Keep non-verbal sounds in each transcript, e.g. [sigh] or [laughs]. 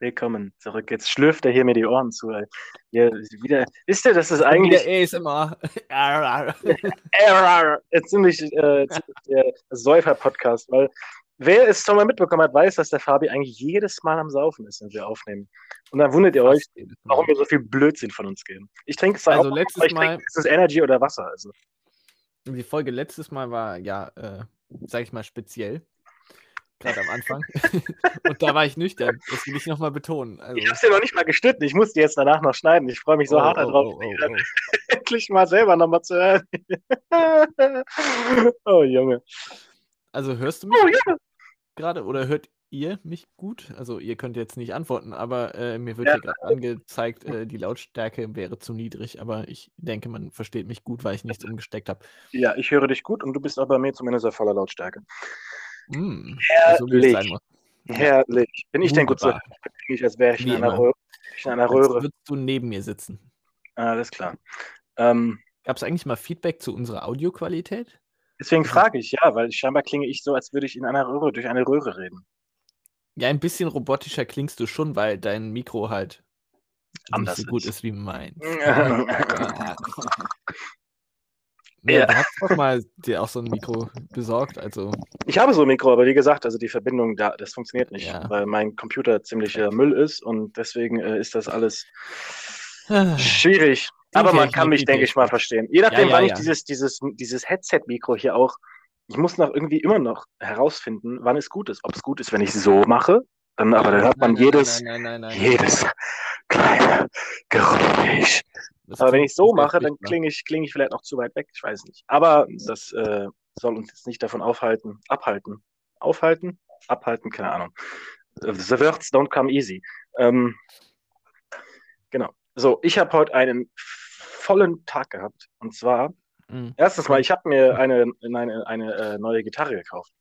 Willkommen zurück. Jetzt schlürft er hier mir die Ohren zu. Hier wieder, wisst ihr, das ist eigentlich. Der ASMR. Ziemlich, äh, ziemlich der Säufer-Podcast, weil wer es schon mal mitbekommen hat, weiß, dass der Fabi eigentlich jedes Mal am Saufen ist, wenn wir aufnehmen. Und dann wundert ihr euch, warum wir so viel Blödsinn von uns geben. Ich trinke zwar Also auch, letztes ich Mal- trinke meistens Energy oder Wasser. Also. Die Folge letztes Mal war ja, äh, sag ich mal, speziell. Gerade am Anfang. [laughs] Und da war ich nüchtern. Das will ich nochmal betonen. Also, Ich habe es ja noch nicht mal geschnitten. Ich muss die jetzt danach noch schneiden. Ich freue mich so oh, hart oh, darauf, oh, oh, oh. [laughs] endlich mal selber nochmal zu hören. [laughs] oh Junge. Also hörst du mich Oh ja. gerade oder hört ihr mich gut? Also ihr könnt jetzt nicht antworten, aber äh, mir wird Ja. hier gerade angezeigt, äh, die Lautstärke wäre zu niedrig, aber ich denke, man versteht mich gut, weil ich nichts umgesteckt habe. Ja, ich höre dich gut und du bist auch bei mir zumindest auf voller Lautstärke. Mm, so Herrlich. muss. Herrlich. Bin ich denn gut so? Ich, als wäre ich in einer. Röhre. In einer Röhre. würdest du neben mir sitzen. Alles klar. Ähm, Gab es eigentlich mal Feedback zu unserer Audioqualität? deswegen frage ich, ja, weil scheinbar klinge ich so, als würde ich in einer Röhre durch eine Röhre reden. Ja, ein bisschen robotischer klingst du schon, weil dein Mikro halt Anders nicht so gut ist. ist wie meins. [laughs] Ja. Ja, du hast doch mal dir auch so ein Mikro besorgt, also Ich habe so ein Mikro, aber wie gesagt, also die Verbindung da, das funktioniert nicht, Ja. weil mein Computer ziemlicher Müll ist und deswegen äh, ist das alles schwierig. Die Aber man kann mich, denke ich mal, verstehen. Je nachdem, ja, wann ich dieses, dieses, dieses Headset-Mikro hier auch, ich muss noch irgendwie immer noch herausfinden, wann es gut ist. Ob es gut ist, wenn ich so mache, dann, aber dann hört man Nein, jedes, Nein, nein, nein, nein. jedes kleine Geräusch. Das Aber wenn ich so mache, dann klinge ich, klinge ich vielleicht noch zu weit weg. Ich weiß nicht. Aber das äh, soll uns jetzt nicht davon aufhalten, abhalten. Aufhalten? Abhalten? Keine Ahnung. The words don't come easy. Ähm, genau. So, ich habe heute einen vollen Tag gehabt. Und zwar, Mhm. erstens mal, ich habe mir eine, eine, eine äh, neue Gitarre gekauft.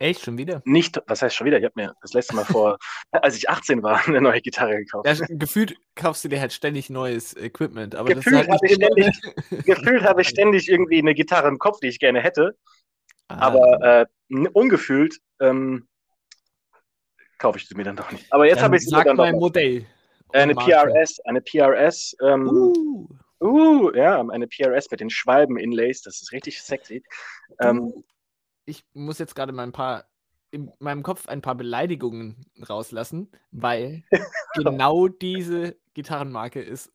Echt, schon wieder? Nicht, was heißt schon wieder? Ich habe mir das letzte Mal vor, [laughs] als ich 18 war, [laughs] eine neue Gitarre gekauft. Ja, gefühlt kaufst du dir halt ständig neues Equipment, aber Gefühlt ist habe ich halt ständig, [laughs] gefühlt habe ich ständig irgendwie eine Gitarre im Kopf, die ich gerne hätte. Ah, Aber äh, ungefühlt ähm, kaufe ich sie mir dann doch nicht. Aber jetzt habe ich sie mir sag dann doch mal ein noch. Modell. Eine. PRS, eine PRS, ähm, uh. Uh, ja, eine PRS mit den Schwalben-Inlays, das ist richtig sexy. Ähm, du, ich muss jetzt gerade mal ein paar in meinem Kopf ein paar Beleidigungen rauslassen, weil [laughs] genau diese Gitarrenmarke ist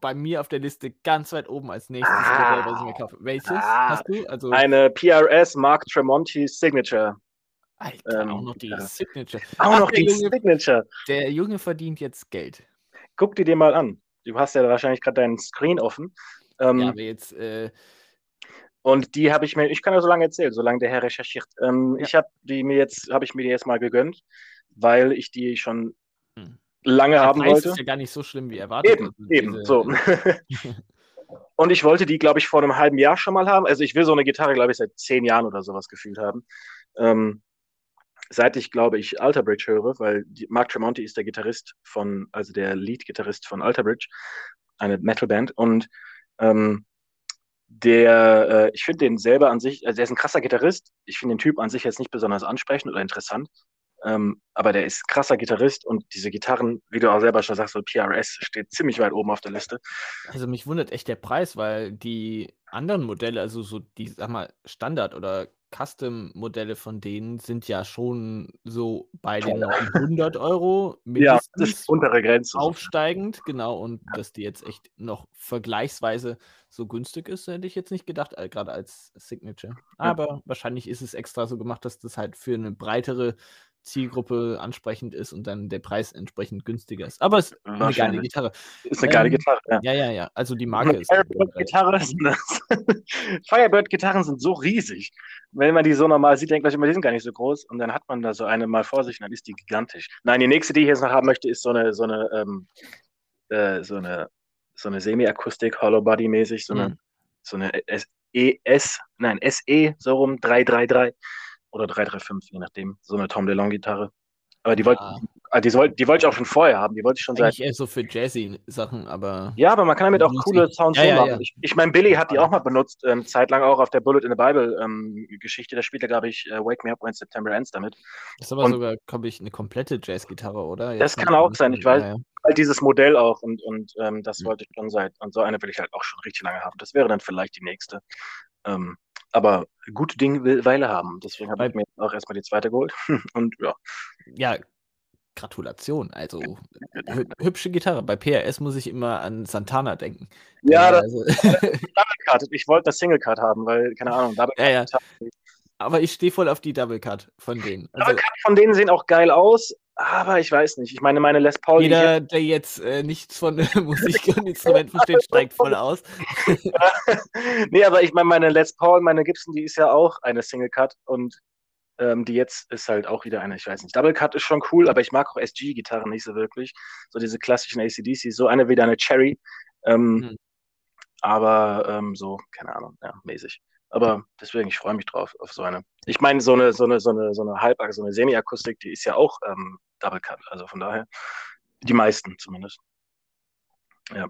bei mir auf der Liste ganz weit oben als nächstes Ah. Modell, was ich mir kaufe. Welches Ah. hast du? Also, eine PRS Mark Tremonti Signature. Alter, ähm, auch noch die Gitarre. Signature. Auch Ach, noch die Junge, Signature. der Junge verdient jetzt Geld. Guck dir die mal an. Du hast ja wahrscheinlich gerade deinen Screen offen. Ähm, Ja, aber jetzt, äh, Und die habe ich mir, ich kann ja so lange erzählen, solange der Herr recherchiert. Ähm, Ja. Ich habe die mir jetzt, habe ich mir die jetzt mal gegönnt, weil ich die schon Hm. lange der haben Preis wollte. ist ja gar nicht so schlimm wie erwartet. Eben, eben, diese- so. [laughs] Und ich wollte die, glaube ich, vor einem halben Jahr schon mal haben. Also ich will so eine Gitarre, glaube ich, seit zehn Jahren oder sowas gefühlt haben. Ähm, seit ich, glaube ich, Alter Bridge höre, weil die, Mark Tremonti ist der Gitarrist von, also der Lead-Gitarrist von Alter Bridge, eine Metalband. Und ähm, der, äh, ich finde den selber an sich, also der ist ein krasser Gitarrist. Ich finde den Typ an sich jetzt nicht besonders ansprechend oder interessant. Ähm, aber der ist krasser Gitarrist und diese Gitarren, wie du auch selber schon sagst, so PRS steht ziemlich weit oben auf der Liste. Also mich wundert echt der Preis, weil die anderen Modelle, also so die, sag mal, Standard- oder Custom-Modelle von denen sind ja schon so bei den 900 Euro [laughs] Ja, das ist untere Grenze. aufsteigend, genau. Und dass die jetzt echt noch vergleichsweise so günstig ist, hätte ich jetzt nicht gedacht, äh, gerade als Signature. Aber wahrscheinlich ist es extra so gemacht, dass das halt für eine breitere Zielgruppe ansprechend ist und dann der Preis entsprechend günstiger ist. Aber es ist eine geile. Gitarre. Ist eine geile Ähm, Gitarre, ja. Ja, ja, ja. Also die Marke ist. Firebird-Gitarre sind. [laughs] Firebird-Gitarren sind so riesig. Wenn man die so normal sieht, denkt man immer, die sind gar nicht so groß. Und dann hat man da so eine mal vor sich und dann ist die gigantisch. Nein, die nächste, die ich jetzt noch haben möchte, ist so eine, so eine, ähm, äh, so eine, so eine Semi-Akustik, Hollow-Body-mäßig, so eine, Mhm. so eine S ES, nein, SE, so rum, 333 oder 335, je nachdem. So eine Tom DeLonge-Gitarre. Aber die wollten Ja. Ah, die, soll, die wollte ich auch schon vorher haben. Die wollte ich schon Eigentlich seit. eher so für Jazzy-Sachen, aber. Ja, aber man kann damit auch coole Sounds Ja, so ja, machen. ja. Ich, ich meine, Billy hat die auch mal benutzt, ähm, zeitlang auch auf der Bullet in the Bible ähm, Geschichte. Da spielt er, glaube ich, äh, Wake Me Up When September Ends damit. Das ist aber Und- sogar, glaube ich, eine komplette Jazzgitarre, oder? Das Jetzt kann mal- auch sein, ich weiß. Ja. Halt dieses Modell auch und, und ähm, das Mhm. wollte ich schon seit. Und so eine will ich halt auch schon richtig lange haben. Das wäre dann vielleicht die nächste. Ähm, aber gute Dinge will Weile haben. Deswegen habe ich mir jetzt auch erstmal die zweite geholt. [laughs] und ja. Ja, Gratulation. Also hü hübsche Gitarre. Bei PRS muss ich immer an Santana denken. Ja, das also, [laughs] Double Cut. Ich wollte das Single Cut haben, weil, keine Ahnung, Double Ja, ja. Cut. aber ich stehe voll auf die Double Cut von denen. Double Also, Cut von denen sehen auch geil aus, aber ich weiß nicht. Ich meine, meine Les Paul, jeder, der jetzt äh, nichts von [laughs] Musik und Instrumenten versteht, steigt voll aus. [laughs] nee, aber ich meine, meine Les Paul, meine Gibson, die ist ja auch eine Single Cut und ähm, die jetzt ist halt auch wieder eine, ich weiß nicht. Double Cut ist schon cool, aber ich mag auch SG-Gitarren nicht so wirklich. So diese klassischen ACDC, so eine wie eine Cherry. Ähm, Hm. Aber ähm, so, keine Ahnung, ja, mäßig. Aber deswegen, ich freue mich drauf, auf so eine. Ich meine, so eine, so eine, so eine, so eine Halb, so eine Semi-Akustik, die ist ja auch ähm, Double Cut. Also von daher, die meisten zumindest. Ja.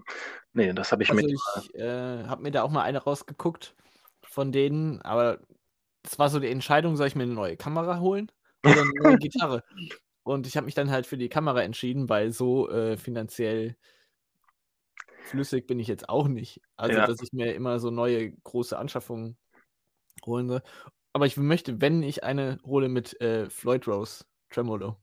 Nee, das habe ich Also mit. ich äh, habe mir da auch mal eine rausgeguckt von denen, aber es war so die Entscheidung, soll ich mir eine neue Kamera holen oder eine neue [laughs] Gitarre? Und ich habe mich dann halt für die Kamera entschieden, weil so äh, finanziell flüssig bin ich jetzt auch nicht. Also, Ja. dass ich mir immer so neue große Anschaffungen holen soll. Aber ich möchte, wenn ich eine hole mit äh, Floyd Rose Tremolo.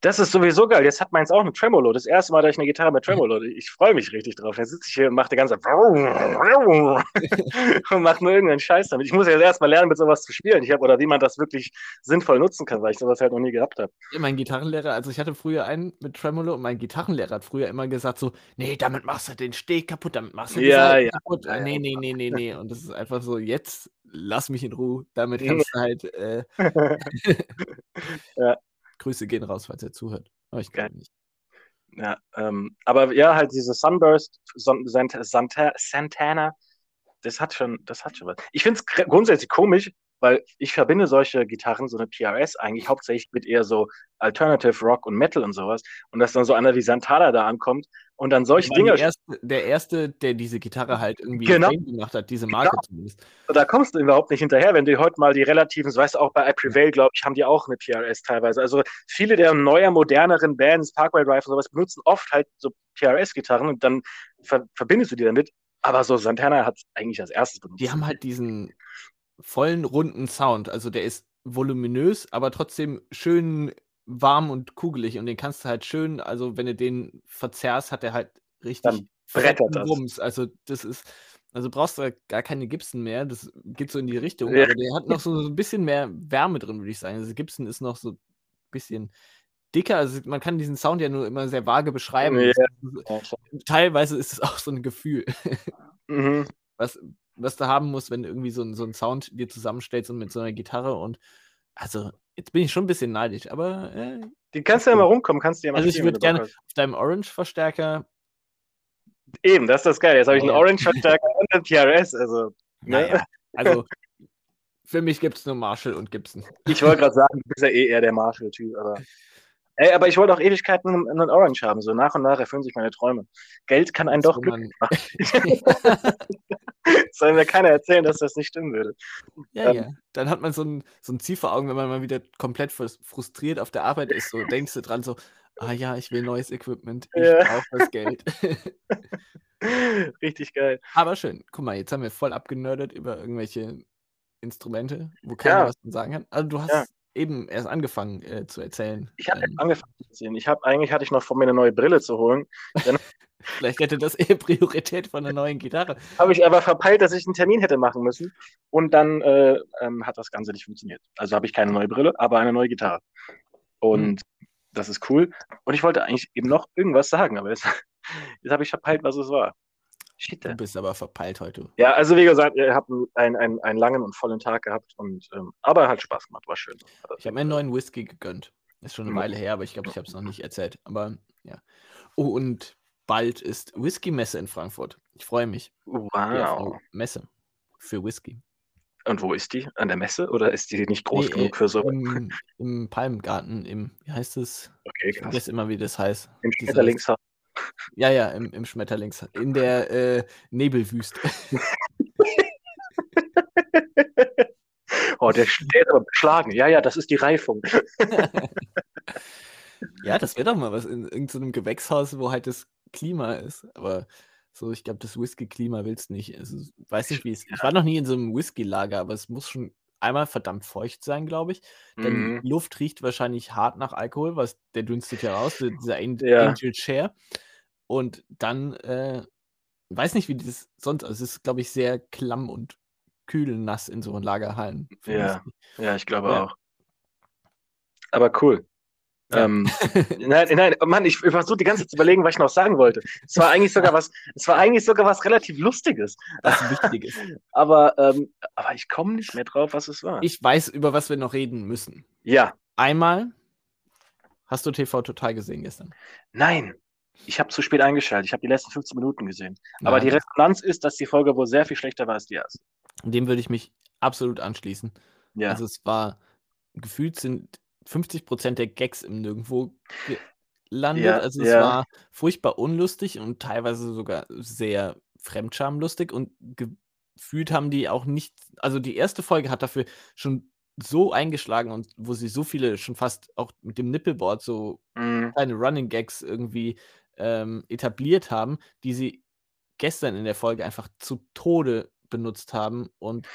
Das ist sowieso geil. Jetzt hat meins auch ein Tremolo. Das erste Mal, dass ich eine Gitarre mit Tremolo. [laughs] Ich freue mich richtig drauf. Jetzt sitze ich hier und mache die ganze [laughs] und mache nur irgendeinen Scheiß damit. Ich muss ja erst mal lernen, mit sowas zu spielen. Ich habe oder wie man das wirklich sinnvoll nutzen kann, weil ich sowas halt noch nie gehabt habe. Ja, mein Gitarrenlehrer, also ich hatte früher einen mit Tremolo und mein Gitarrenlehrer hat früher immer gesagt so, nee, damit machst du den Steg kaputt, damit machst du die Ja, ja. kaputt. Ja. Nee, nee, nee, nee, nee. Und das ist einfach so, jetzt lass mich in Ruhe. Damit [laughs] kannst du halt, äh, Ja. Grüße gehen raus, falls er zuhört. Aber ich glaube nicht. Ja, ähm, aber ja, halt diese Sunburst, Santa Santana, das hat schon, das hat schon was. Ich finde es grundsätzlich komisch, weil ich verbinde solche Gitarren, so eine PRS, eigentlich hauptsächlich mit eher so Alternative Rock und Metal und sowas. Und dass dann so einer wie Santana da ankommt und dann solche die Dinger, erste, der erste, der diese Gitarre halt irgendwie Genau. gemacht hat, diese Marke zumindest. da kommst du überhaupt nicht hinterher, wenn du heute mal die relativen, so weißt du, auch bei I Prevail, glaube ich, haben die auch eine PRS teilweise. Also viele der neuer, moderneren Bands, Parkway Drive und sowas, benutzen oft halt so PRS-Gitarren und dann ver verbindest du die damit. Aber so Santana hat eigentlich als erstes benutzt. Die haben halt diesen vollen, runden Sound. Also der ist voluminös, aber trotzdem schön warm und kugelig. Und den kannst du halt schön, also wenn du den verzerrst, hat er halt richtig Dann brettert das. Also das ist, also brauchst du gar keine Gibson mehr. Das geht so in die [laughs] Richtung. Ja. Aber der hat noch so, so ein bisschen mehr Wärme drin, würde ich sagen. Also Gibson ist noch so ein bisschen dicker. Also man kann diesen Sound ja nur immer sehr vage beschreiben. Ja. Teilweise ist es auch so ein Gefühl [laughs] Mhm. was, was du haben musst, wenn du irgendwie so, ein- so einen Sound dir zusammenstellst und mit so einer Gitarre und also jetzt bin ich schon ein bisschen neidisch, aber äh, Die kannst du ja mal rumkommen, kannst du ja mal Also ich spielen, würd wenn du Bock gerne- hast. auf deinem Orange-Verstärker, Eben, das ist das Geile. Jetzt habe ich einen. Orange-Verstärker [laughs] und einen PRS. Also, ne? naja, also für mich gibt es nur Marshall und Gibson. Ich wollte gerade sagen, du bist ja eh eher der Marshall-Typ, aber. Ey, aber ich wollte auch Ewigkeiten einen, Orange haben. So nach und nach erfüllen sich meine Träume. Geld kann einen Das, doch glücklich man- machen. [laughs] Soll mir keiner erzählen, dass das nicht stimmen würde. ja, Ähm. ja. Dann hat man so ein, so ein Ziel vor Augen, wenn man mal wieder komplett frus- frustriert auf der Arbeit ist. So denkst du dran so, ah ja, ich will neues Equipment, ich Ja. brauche das Geld. [laughs] Richtig geil. Aber schön. Guck mal, jetzt haben wir voll abgenördet über irgendwelche Instrumente, wo keiner Ja. was von sagen kann. Also du hast Ja. Eben erst angefangen äh, zu erzählen. Ich habe Ähm, angefangen zu sehen. Ich habe eigentlich hatte ich noch vor mir eine neue Brille zu holen. [laughs] vielleicht hätte das eher Priorität von einer neuen Gitarre. Habe ich aber verpeilt, dass ich einen Termin hätte machen müssen. Und dann äh, ähm, hat das Ganze nicht funktioniert. Also habe ich keine neue Brille, aber eine neue Gitarre. Und das ist cool. Und ich wollte eigentlich eben noch irgendwas sagen, aber jetzt, [laughs] jetzt habe ich verpeilt, was es war. Shit. Du bist aber verpeilt heute. Ja, also wie gesagt, ihr habt einen, einen, einen langen und vollen Tag gehabt. Und, ähm, aber hat Spaß gemacht, war schön. Ich habe mir einen neuen Whisky gegönnt. Ist schon eine Mhm. Weile her, aber ich glaube, ich habe es noch nicht erzählt. Aber ja. Oh, und bald ist Whisky-Messe in Frankfurt. Ich freue mich. Wow. Ja, Messe für Whisky. Und wo ist die? An der Messe oder ist die nicht groß Nee, genug für so? im, im Palmgarten, im, wie heißt es? Okay, Ich krass. vergesse immer, wie das heißt. Im Schmetterlingshaus. Ja, ja, im, im Schmetterlings, in der äh, Nebelwüste. Oh, der, [laughs] der ist aber beschlagen. Ja, ja, das ist die Reifung. [laughs] ja, das wäre doch mal was in irgendeinem Gewächshaus, wo halt das Klima ist. Aber so, ich glaube, das Whisky-Klima willst nicht. Also, ich weiß nicht, wie es. Ich war noch nie in so einem Whisky-Lager, aber es muss schon einmal verdammt feucht sein, glaube ich. Denn Mhm. die Luft riecht wahrscheinlich hart nach Alkohol, was der dünstet ja raus, dieser An Ja. Angel Share. Und dann, äh, weiß nicht, wie das sonst, also es ist, glaube ich, sehr klamm und kühl nass in so Lagerhallen. Ja. Whisky. Ja, ich glaube Ja. auch. Aber cool. Ja. Ähm, [laughs] nein, nein, Mann, ich, ich versuche die ganze Zeit zu überlegen, was ich noch sagen wollte. Es war eigentlich sogar was, es war eigentlich sogar was relativ Lustiges. Was wichtig ist. [laughs] Aber, ähm, aber ich komme nicht mehr drauf, was es war. Ich weiß, über was wir noch reden müssen. ja, Einmal, hast du TV Total gesehen gestern? nein. Ich habe zu spät eingeschaltet. Ich habe die letzten 15 Minuten gesehen. Aber Ja, die Resonanz ist, dass die Folge wohl sehr viel schlechter war als die erste. Dem würde ich mich absolut anschließen. Ja. Also es war, gefühlt sind 50% der Gags im Nirgendwo gelandet. Ja, also es war furchtbar unlustig und teilweise sogar sehr fremdschamlustig und gefühlt haben die auch nicht, also die erste Folge hat dafür schon so eingeschlagen und wo sie so viele schon fast auch mit dem Nippelboard so Mhm. kleine Running Gags irgendwie ähm, etabliert haben, die sie gestern in der Folge einfach zu Tode benutzt haben und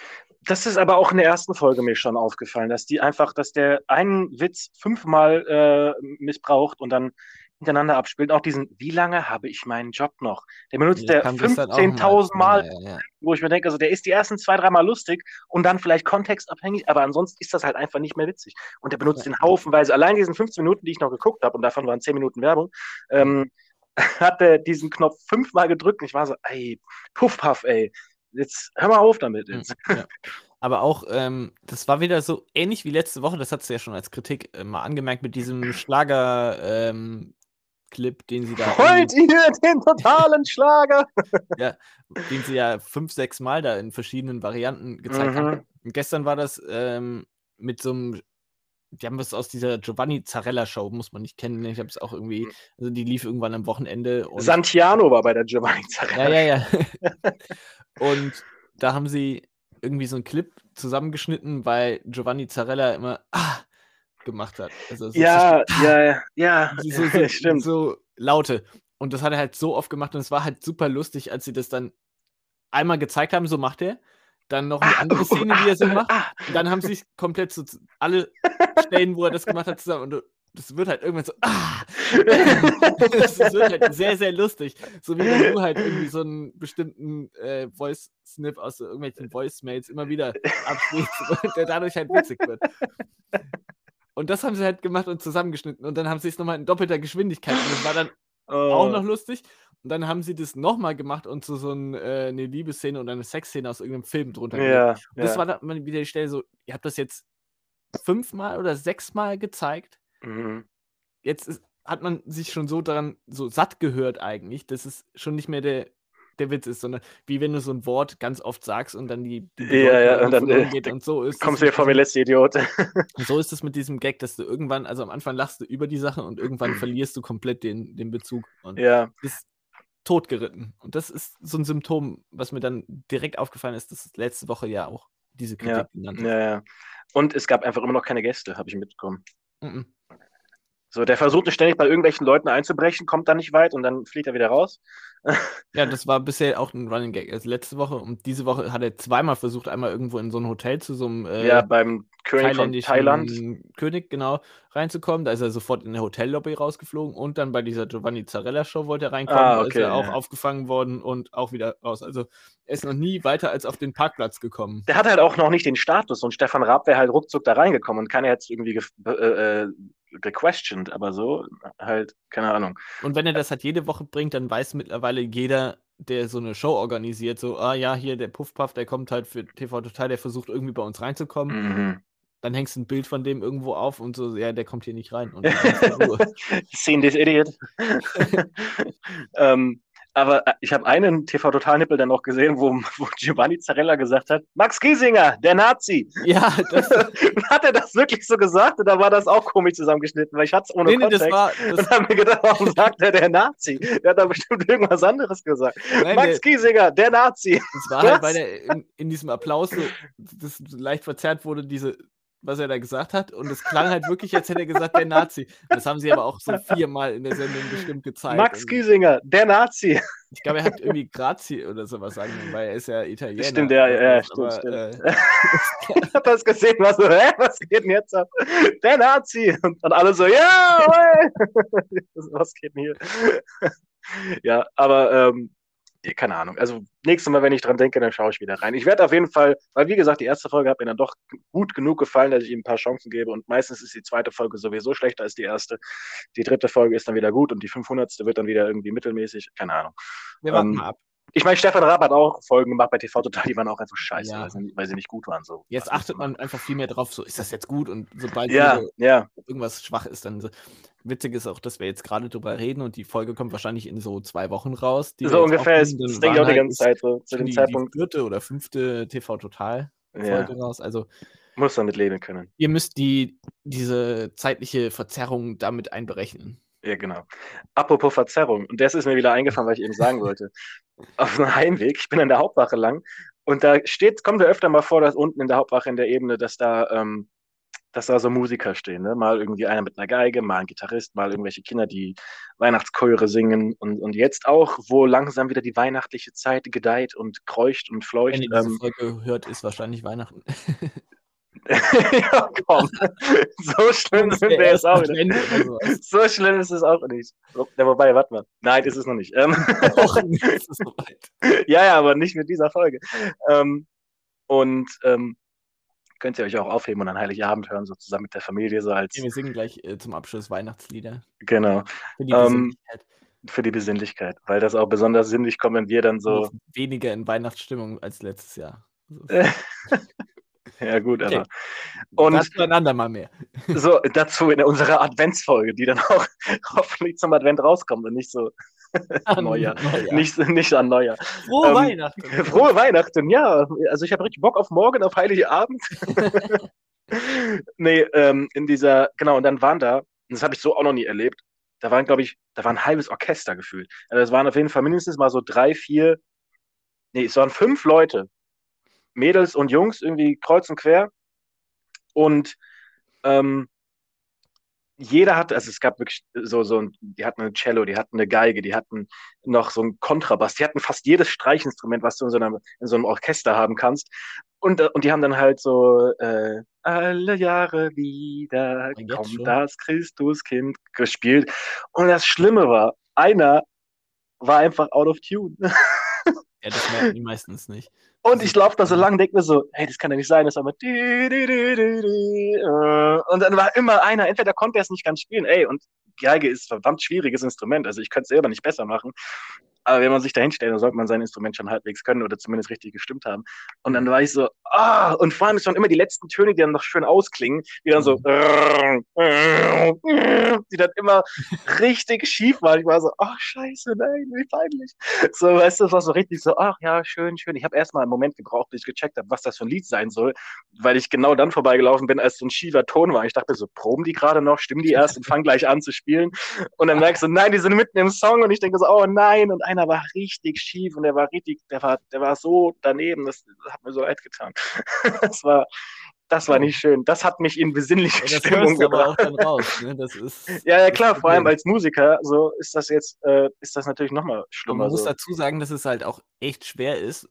Das ist aber auch in der ersten Folge mir schon aufgefallen, dass die einfach, dass der einen Witz fünfmal äh, missbraucht und dann hintereinander abspielt. Auch diesen, wie lange habe ich meinen Job noch? Der benutzt der kam gestern auch 15.000 Mal, Ja, ja, wo ich mir denke, also der ist die ersten zwei, dreimal lustig und dann vielleicht kontextabhängig, aber ansonsten ist das halt einfach nicht mehr witzig. Und der benutzt den haufenweise. Allein diesen 15 Minuten, die ich noch geguckt habe, und davon waren 10 Minuten Werbung, ähm, [laughs] hat er diesen Knopf fünfmal gedrückt und ich war so, ey, puff, puff, ey. Jetzt hör mal auf damit. Mhm, Jetzt. ja. Aber auch, ähm, das war wieder so ähnlich wie letzte Woche, das hat sie ja schon als Kritik äh, mal angemerkt mit diesem Schlager-Clip, den sie da Wollt ihr den totalen Schlager? [laughs] den sie ja fünf, sechs Mal da in verschiedenen Varianten gezeigt haben. Mhm. Und gestern war das ähm, mit so einem, die haben was aus dieser Giovanni Zarella Show, muss man nicht kennen. ne? Ich habe es auch irgendwie, also die lief irgendwann am Wochenende. Und, Santiano war bei der Giovanni Zarella. ja, ja, ja. [laughs] und da haben sie irgendwie so einen Clip zusammengeschnitten, weil Giovanni Zarella immer ah gemacht hat. Also so, Ja, ja, ja, so, so, so, [laughs] stimmt. so Laute. Und das hat er halt so oft gemacht und es war halt super lustig, als sie das dann einmal gezeigt haben, so macht er. Dann noch eine andere Szene, die er so macht. Ah, Und dann haben sie sich komplett so alle Stellen, wo er das gemacht hat, zusammen. Und du- das wird halt irgendwann so, ah! [laughs] das, wird halt sehr, sehr lustig. So wie wenn du halt irgendwie so einen bestimmten äh, Voice-Snip aus so irgendwelchen Voicemails immer wieder abspielst, [laughs] der dadurch halt witzig wird. Und das haben sie halt gemacht und zusammengeschnitten. Und dann haben sie es nochmal in doppelter Geschwindigkeit. Und das war dann auch noch lustig. Und dann haben sie das nochmal gemacht und so, so ein, äh, eine Liebesszene und eine Sexszene aus irgendeinem Film drunter. Ja, Und das ja. war dann wieder die Stelle so, ihr habt das jetzt fünfmal oder sechsmal gezeigt. Mhm. Jetzt ist, hat man sich schon so daran so satt gehört eigentlich, dass es schon nicht mehr der, der Witz ist, sondern wie wenn du so ein Wort ganz oft sagst und dann die, die Ja, ja, und dann, äh, geht und so ist Kommst du dir vor wie letzte Idiot? [laughs] so ist es mit diesem Gag, dass du irgendwann, also am Anfang lachst du über die Sache und irgendwann [clears throat] verlierst du komplett den, den Bezug. Und ja. ist totgeritten. Und das ist so ein Symptom, was mir dann direkt aufgefallen ist, dass letzte Woche ja auch diese Kritik Ja, genannt hat. ja, ja. Und es gab einfach immer noch keine Gäste, habe ich mitbekommen. Mhm. So, der versucht ständig bei irgendwelchen Leuten einzubrechen, kommt dann nicht weit und dann fliegt er wieder raus. Ja, das war bisher auch ein Running Gag. Also letzte Woche und diese Woche hat er zweimal versucht, einmal irgendwo in so ein Hotel zu so einem äh, ja, beim König von Thailand. König, genau, reinzukommen. Da ist er sofort in der Hotellobby rausgeflogen und dann bei dieser Giovanni Zarella Show wollte er reinkommen. Ah, Da ist okay, er auch ja. aufgefangen worden und auch wieder raus. Also er ist noch nie weiter als auf den Parkplatz gekommen. Der hat halt auch noch nicht den Status und Stefan Raab wäre halt ruckzuck da reingekommen und keiner hätte es irgendwie ge äh, äh, gequestioned, aber so halt, keine Ahnung. Und wenn er das halt jede Woche bringt, dann weiß mittlerweile jeder, der so eine Show organisiert, so, ah ja, hier der Puffpuff, der kommt halt für TV Total, der versucht irgendwie bei uns reinzukommen. Mhm. Dann hängst du ein Bild von dem irgendwo auf und so, ja, der kommt hier nicht rein. Und. [laughs] Seen this idiot. [laughs] ähm, Aber äh, ich habe einen TV-Total-Nippel dann noch gesehen, wo, wo Giovanni Zarella gesagt hat, Max Giesinger, der Nazi. Ja, das, [laughs] hat er das wirklich so gesagt oder war das auch komisch zusammengeschnitten? Weil ich hatte es ohne nee, nee, Kontext. das war, das, und habe mir gedacht, warum sagt er der Nazi? Der hat da bestimmt irgendwas anderes gesagt. Nein, Max der- Giesinger, der Nazi. das war halt, Was? weil der in, in diesem Applaus so, das leicht verzerrt wurde, diese, was er da gesagt hat. Und es klang halt wirklich, als hätte er gesagt, der Nazi. Das haben sie aber auch so viermal in der Sendung bestimmt gezeigt. Max Und Giesinger, der Nazi. Ich glaube, er hat irgendwie Grazie oder sowas sagen, weil er ist ja Italiener. Stimmt, ja, ja, stimmt, aber, stimmt. Äh, [laughs] Ich hab das gesehen, war so, hä, was geht denn jetzt ab? Der Nazi. Und dann alle so, ja, ey. [laughs] was geht denn hier? ja, aber ähm, keine Ahnung. Also nächstes Mal, wenn ich dran denke, dann schaue ich wieder rein. Ich werde auf jeden Fall, weil wie gesagt, die erste Folge hat mir dann doch gut genug gefallen, dass ich ihm ein paar Chancen gebe. Und meistens ist die zweite Folge sowieso schlechter als die erste. Die dritte Folge ist dann wieder gut und die 500. wird dann wieder irgendwie mittelmäßig. Keine Ahnung. wir warten Ähm, mal ab. Ich meine, Stefan Raab hat auch Folgen gemacht bei TV Total, die waren auch einfach scheiße, Ja. weil, sie, weil sie nicht gut waren. So. Jetzt willst achtet man einfach viel mehr drauf, so ist das jetzt gut und sobald Ja, ja. irgendwas schwach ist, dann so. Witzig ist auch, dass wir jetzt gerade drüber reden und die Folge kommt wahrscheinlich in so zwei Wochen raus. So ungefähr ist, das denke ich auch die ganze Zeit so. Zu dem die, Zeitpunkt die vierte oder fünfte TV Total Folge raus. Also muss man mit leben können. ihr müsst die diese zeitliche Verzerrung damit einberechnen. Ja, genau. Apropos Verzerrung, und das ist mir wieder eingefallen, was ich eben sagen [laughs] wollte. Auf dem Heimweg, ich bin an der Hauptwache lang, und da steht, kommt ja öfter mal vor, dass unten in der Hauptwache in der Ebene, dass da, ähm, dass da so Musiker stehen, ne? Mal irgendwie einer mit einer Geige, mal ein Gitarrist, mal irgendwelche Kinder, die Weihnachtschöre singen und, und jetzt auch, wo langsam wieder die weihnachtliche Zeit gedeiht und kreucht und Wenn fleucht. ihr diese Ähm, Folge hört, ist wahrscheinlich Weihnachten. [laughs] ja, komm. So schlimm sind wär wir jetzt auch sowas. So schlimm ist es auch nicht. Ja, wobei, warte mal. Nein, ist es noch nicht. Ähm, Och, es ist soweit. [laughs] ja, ja, aber nicht mit dieser Folge. Ähm, und ähm, könnt ihr euch auch aufheben und an Heiligabend hören, so zusammen mit der Familie, so als, wir singen gleich äh, zum Abschluss Weihnachtslieder. genau, Für die Ähm, Besinnlichkeit. für die Besinnlichkeit. Weil das auch besonders sinnlich kommt, wenn wir dann so, weniger in Weihnachtsstimmung als letztes Jahr. Äh, [laughs] [laughs] ja gut, Okay. aber. Und Dazu einander mal mehr. [laughs] so dazu in unserer Adventsfolge, die dann auch [laughs] hoffentlich zum Advent rauskommt und nicht so [laughs] Neujahr. Neujahr. Nicht, nicht an Neujahr. Frohe ähm, Weihnachten. Frohe Weihnachten, ja. Also ich habe richtig Bock auf morgen, auf Heiligabend. nee, ähm, in dieser, genau, und dann waren da, und das habe ich so auch noch nie erlebt, da waren, glaube ich, da war ein halbes Orchester gefühlt. Also es waren auf jeden Fall mindestens mal so drei, vier, nee, es waren fünf Leute. Mädels und Jungs, irgendwie kreuz und quer. Und ähm, jeder hatte, also es gab wirklich so, so ein, die hatten eine Cello, die hatten eine Geige, die hatten noch so einen Kontrabass, die hatten fast jedes Streichinstrument, was du in so einem, in so einem Orchester haben kannst. Und, äh, und die haben dann halt so äh, alle Jahre wieder kommt schon? das Christuskind gespielt. Und das Schlimme war, einer war einfach out of tune. [laughs] Ja, das merken die meistens nicht. Und ich laufe da so lang, denke mir so, hey, das kann ja nicht sein, das war di, äh. und dann war immer einer, entweder konnte er es nicht ganz spielen, ey, und Geige ist verdammt schwieriges Instrument, also ich könnte es selber nicht besser machen, aber wenn man sich da hinstellt, dann sollte man sein Instrument schon halbwegs können oder zumindest richtig gestimmt haben. Und dann war ich so, ah, und vor allem schon immer die letzten Töne, die dann noch schön ausklingen, die dann so, die dann immer richtig schief waren. Ich war so, ach, scheiße, nein, wie peinlich. So, weißt du, es war so richtig so, ach ja, schön, schön. Ich habe erstmal einen Moment gebraucht, bis ich gecheckt habe, was das für ein Lied sein soll, weil ich genau dann vorbeigelaufen bin, als so ein schiefer Ton war. Ich dachte so, proben die gerade noch, stimmen die erst und fangen gleich an zu spielen. Und dann merkst du, nein, die sind mitten im Song und ich denke so, oh nein. Und einer war richtig schief und der war richtig, der war, der war so daneben, das, das hat mir so leid getan. [laughs] das war, das war nicht schön. Das hat mich in besinnliche Ja, das Stimmung aber gebracht. dann raus. Ne? Das [laughs] ist, Ja, ja, klar, vor allem als Musiker, so ist das jetzt, äh, ist das natürlich nochmal Aber schlimmer. man muss So. dazu sagen, dass es halt auch echt schwer ist,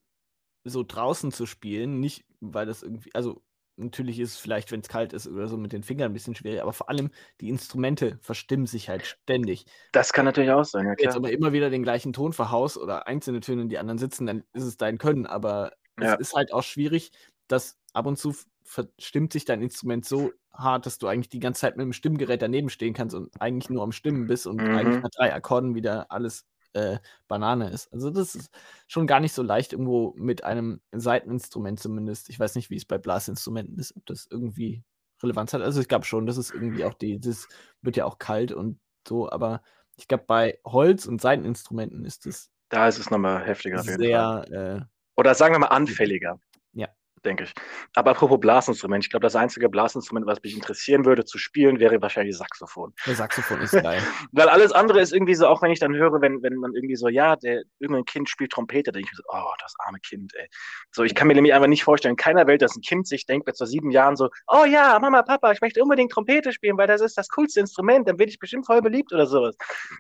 so draußen zu spielen. Nicht, weil das irgendwie, also natürlich ist es vielleicht, wenn es kalt ist oder so, mit den Fingern ein bisschen schwierig, aber vor allem die Instrumente verstimmen sich halt ständig. Das kann natürlich auch sein, ja Wenn du jetzt klar. aber immer wieder den gleichen Ton verhaust oder einzelne Töne und die anderen sitzen, dann ist es dein Können. Aber Ja. es ist halt auch schwierig, dass ab und zu verstimmt sich dein Instrument so hart, dass du eigentlich die ganze Zeit mit dem Stimmgerät daneben stehen kannst und eigentlich nur am Stimmen bist und eigentlich Mhm. nach drei Akkorden wieder alles äh, Banane ist. Also das ist schon gar nicht so leicht irgendwo mit einem Saiteninstrument zumindest. Ich weiß nicht, wie es bei Blasinstrumenten ist, ob das irgendwie Relevanz hat. Also ich glaube schon, das ist irgendwie auch die, das wird ja auch kalt und so, aber ich glaube, bei Holz- und Saiteninstrumenten ist es Da ist es nochmal heftiger. Sehr, äh, Oder sagen wir mal anfälliger. Ja. Denke ich. Aber apropos Blasinstrument, ich glaube, das einzige Blasinstrument, was mich interessieren würde zu spielen, wäre wahrscheinlich Saxophon. der Saxophon ist geil. [laughs] Weil alles andere ist irgendwie so, auch wenn ich dann höre, wenn, wenn man irgendwie so, ja, der, irgendein Kind spielt Trompete, denke ich mir so, oh, das arme Kind, ey. So, ich kann mir nämlich einfach nicht vorstellen, in keiner Welt, dass ein Kind sich denkt, mit so sieben Jahren so, oh ja, Mama, Papa, ich möchte unbedingt Trompete spielen, weil das ist das coolste Instrument, dann bin ich bestimmt voll beliebt oder sowas.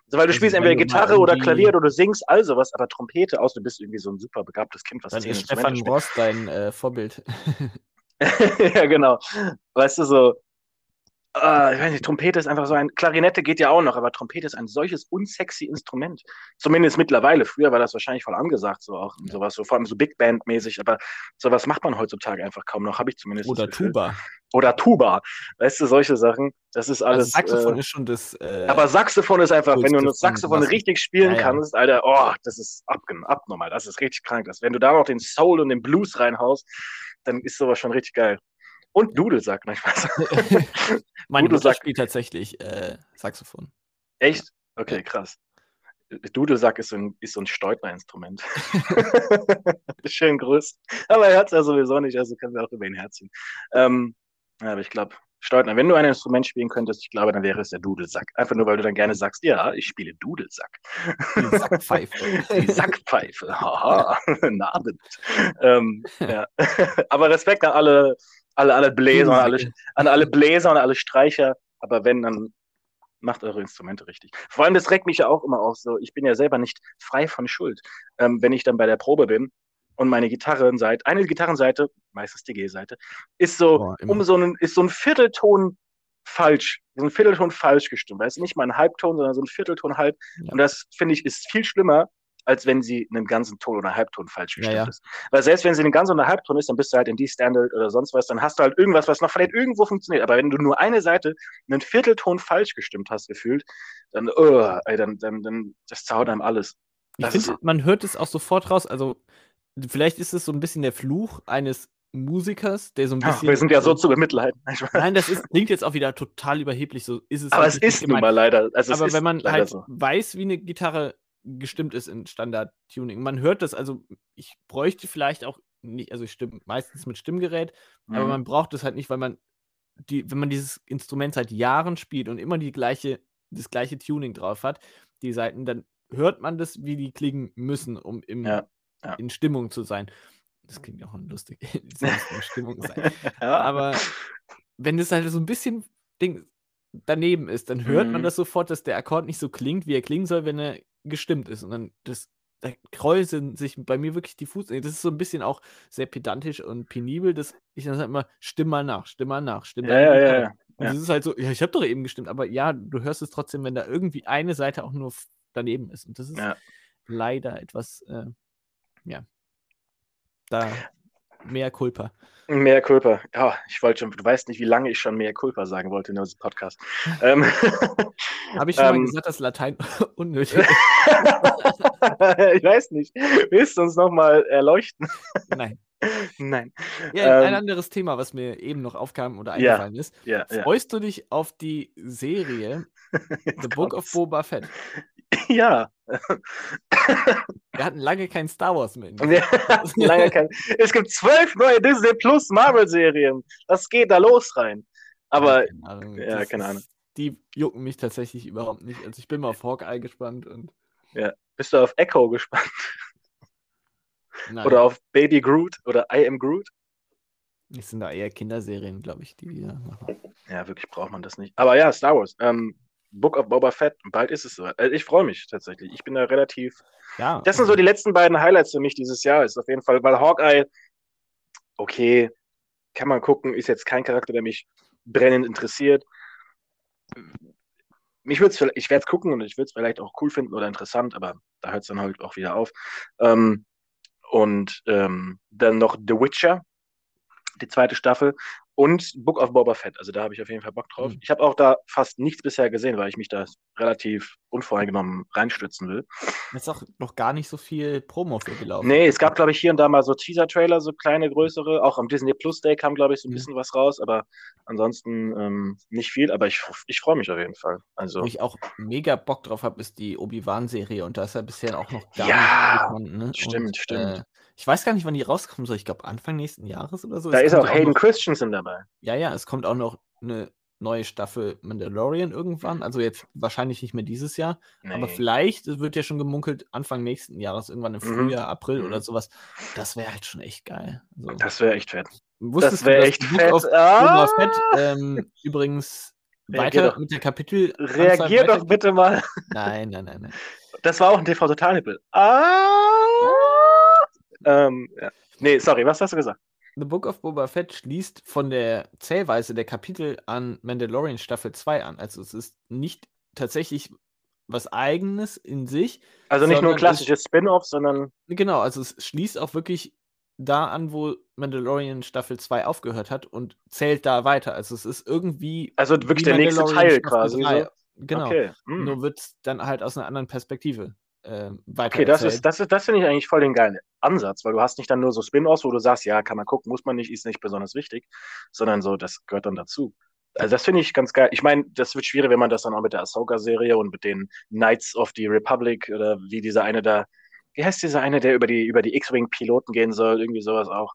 So, weil du Also, spielst entweder Gitarre oder Klavier oder du singst all sowas, aber Trompete aus, du bist irgendwie so ein super begabtes Kind, was Dann ist Stefan Ross dein äh, Vorbild. [laughs] ja, genau. Weißt du, so, äh, ich weiß nicht, Trompete ist einfach so ein, Klarinette geht ja auch noch, aber Trompete ist ein solches unsexy Instrument. Zumindest mittlerweile. Früher war das wahrscheinlich voll angesagt, so auch, Ja. sowas, so vor allem so Big Band-mäßig, aber sowas macht man heutzutage einfach kaum noch, habe ich zumindest. Oder. Tuba. Oder Tuba. Weißt du, solche Sachen. Das ist Also alles. Saxophon äh, ist schon das. Äh, aber Saxophon ist einfach, wenn du das Saxophon was- richtig spielen Ja, ja. kannst, Alter, oh, das ist abnormal. Das ist richtig krank. Das, wenn du da noch den Soul und den Blues reinhaust, dann ist sowas schon richtig geil. Und Dudelsack, nein, Spaß. Meine Gute Mutter Sack. spielt tatsächlich äh, Saxophon. Echt? Okay, krass. Dudelsack ist so ein, ist so ein Stäubner-Instrument. [laughs] Schön groß. Aber er hat es ja sowieso nicht, also können wir auch über ihn herziehen. Ähm, aber ich glaube, Steutner, wenn du ein Instrument spielen könntest, ich glaube, dann wäre es der Dudelsack. Einfach nur, weil du dann gerne sagst, ja, ich spiele Dudelsack. Die Sackpfeife. [laughs] Die Sackpfeife. Haha, [laughs] guten Abend. Ähm, ja. Aber Respekt an alle, alle, alle Bläser, alle, an alle Bläser und alle Streicher. Aber wenn, dann macht eure Instrumente richtig. Vor allem, das regt mich ja auch immer auf so, ich bin ja selber nicht frei von Schuld. Ähm, wenn ich dann bei der Probe bin und meine Gitarrenseite, eine Gitarrenseite, meistens die G-Seite, ist so Boah, um so einen, ist so ein Viertelton falsch, so ein Viertelton falsch gestimmt. Weißt du, nicht mal ein Halbton, sondern so ein Viertelton halb. Ja. Und das, finde ich, ist viel schlimmer, als wenn sie einen ganzen Ton oder Halbton falsch Ja, gestimmt ja. ist. Weil selbst wenn sie einen ganzen oder Halbton ist, dann bist du halt in D-Standard oder sonst was, dann hast du halt irgendwas, was noch vielleicht irgendwo funktioniert. Aber wenn du nur eine Seite einen Viertelton falsch gestimmt hast, gefühlt, dann, uh, ey, dann, dann, dann, das zaut einem alles. Ich Das ist finde, man hört es auch sofort raus. Also, vielleicht ist es so ein bisschen der Fluch eines Musikers, der so ein Ach, bisschen. wir sind ja so zu bemitleiden. [laughs] Nein, das ist, klingt jetzt auch wieder total überheblich. So ist es Aber es eigentlich nicht ist nun mal leider. Also es Aber wenn man halt so. weiß, wie eine Gitarre gestimmt ist in Standard-Tuning, man hört das, also ich bräuchte vielleicht auch nicht, also ich stimme meistens mit Stimmgerät, aber Mhm. man braucht es halt nicht, weil man die, wenn man dieses Instrument seit Jahren spielt und immer die gleiche, das gleiche Tuning drauf hat, die Seiten, dann hört man das, wie die klingen müssen, um im, Ja, ja. in Stimmung zu sein. Das klingt auch lustig, [laughs] Stimmung sein. [laughs] ja. Aber wenn es halt so ein bisschen Ding daneben ist, dann hört man Mhm. das sofort, dass der Akkord nicht so klingt, wie er klingen soll, wenn er gestimmt ist. Und dann das, da kräuseln sich bei mir wirklich die Fuß. Das ist so ein bisschen auch sehr pedantisch und penibel, dass ich dann sage immer, stimm mal nach, stimm mal nach, stimm Ja, deine ja, ja, Gitarre. ja. Und ja. das ist halt so, ja, ich habe doch eben gestimmt, aber ja, du hörst es trotzdem, wenn da irgendwie eine Seite auch nur daneben ist. Und das ist Ja. leider etwas, äh, ja, da mehr Culpa. Mehr Culpa. Ja, ich wollte schon, du weißt nicht, wie lange ich schon mehr Culpa sagen wollte in diesem Podcast. ähm, [laughs] Habe ich schon mal ähm, gesagt, dass Latein [laughs] unnötig ist? [laughs] ich weiß nicht. Willst du uns nochmal erleuchten? Nein. Nein. Ja, ein Ähm, anderes Thema, was mir eben noch aufkam oder Ja, eingefallen ist. Ja, ja. Freust du dich auf die Serie The Book of. Boba Fett? Ja. Wir hatten lange kein Star Wars mehr. [laughs] kein, es gibt zwölf neue Disney Plus Marvel-Serien. Was geht da los rein? Aber keine Ahnung. ja, das keine ist- Ahnung. Die jucken mich tatsächlich überhaupt nicht. Also ich bin mal auf Hawkeye gespannt und bist du auf Echo gespannt? nein, Oder auf Baby Groot oder I Am Groot? es sind da eher Kinderserien, glaube ich, die wir machen. Ja, wirklich braucht man das nicht. Aber ja, Star Wars. Ähm, Book of Boba Fett. Bald ist es so. Also ich freue mich tatsächlich. Ich bin da relativ. Ja, Das sind so die letzten beiden Highlights für mich dieses Jahr. Ist auf jeden Fall, weil Hawkeye, okay, kann man gucken, ist jetzt kein Charakter, der mich brennend interessiert. Mich wird's, vielleicht- ich werde es gucken und ich würde es vielleicht auch cool finden oder interessant, aber da hört es dann halt auch wieder auf. Ähm, und ähm, dann noch The Witcher, die zweite Staffel und Book of Boba Fett. Also da habe ich auf jeden Fall Bock drauf. Mhm. Ich habe auch da fast nichts bisher gesehen, weil ich mich da relativ unvoreingenommen reinstürzen will. Es ist auch noch gar nicht so viel Promo für gelaufen. Nee, es gab, glaube ich, hier und da mal so Teaser-Trailer, so kleine, größere. Auch am Disney Plus Day kam, glaube ich, so ein Mhm. bisschen was raus, aber ansonsten ähm, nicht viel. Aber ich, ich freue mich auf jeden Fall. Also, Wo ich auch mega Bock drauf habe, ist die Obi-Wan-Serie und da ist ja bisher auch noch gar Ja, nicht bekannt, ne? stimmt, und, stimmt. Äh, ich weiß gar nicht, wann die rauskommen soll. Ich glaube Anfang nächsten Jahres oder so. da Es ist auch Hayden noch, Christensen dabei. Ja, ja, es kommt auch noch eine neue Staffel Mandalorian irgendwann. Also jetzt wahrscheinlich nicht mehr dieses Jahr, aber Nee. vielleicht es wird ja schon gemunkelt Anfang nächsten Jahres, irgendwann im Mhm. Frühjahr, April Mhm. oder sowas. Das wäre halt schon echt geil. Also, Das wäre echt fett. wusstest Das wäre echt fett. Boba Ah! Fett ähm, übrigens Reagier weiter doch. mit der Kapitel Reagier doch bitte mal. Nein, nein, nein, nein. Das war auch ein TV-Total-Nippel. Ah! Ähm, ja. Nee, sorry, was hast du gesagt? The Book of Boba Fett schließt von der Zählweise der Kapitel an Mandalorian Staffel 2 an. Also es ist nicht tatsächlich was eigenes in sich. Also nicht nur ein klassisches Spin-off, sondern Genau, also es schließt auch wirklich da an, wo Mandalorian Staffel 2 aufgehört hat und zählt da weiter. Also es ist irgendwie also wirklich der nächste Teil Staffel quasi. 3. So. Genau. Okay. hm. Nur wird es dann halt aus einer anderen Perspektive äh, weiter Okay, das ist, das ist, das finde ich eigentlich voll den geilen Ansatz, weil du hast nicht dann nur so Spin-offs, wo du sagst, ja, kann man gucken, muss man nicht, ist nicht besonders wichtig, sondern so, das gehört dann dazu. Also das finde ich ganz geil. Ich meine, das wird schwierig, wenn man das dann auch mit der Ahsoka-Serie und mit den Knights of the Republic oder wie dieser eine da, wie heißt dieser eine, der über die, über die X-Wing-Piloten gehen soll, irgendwie sowas auch.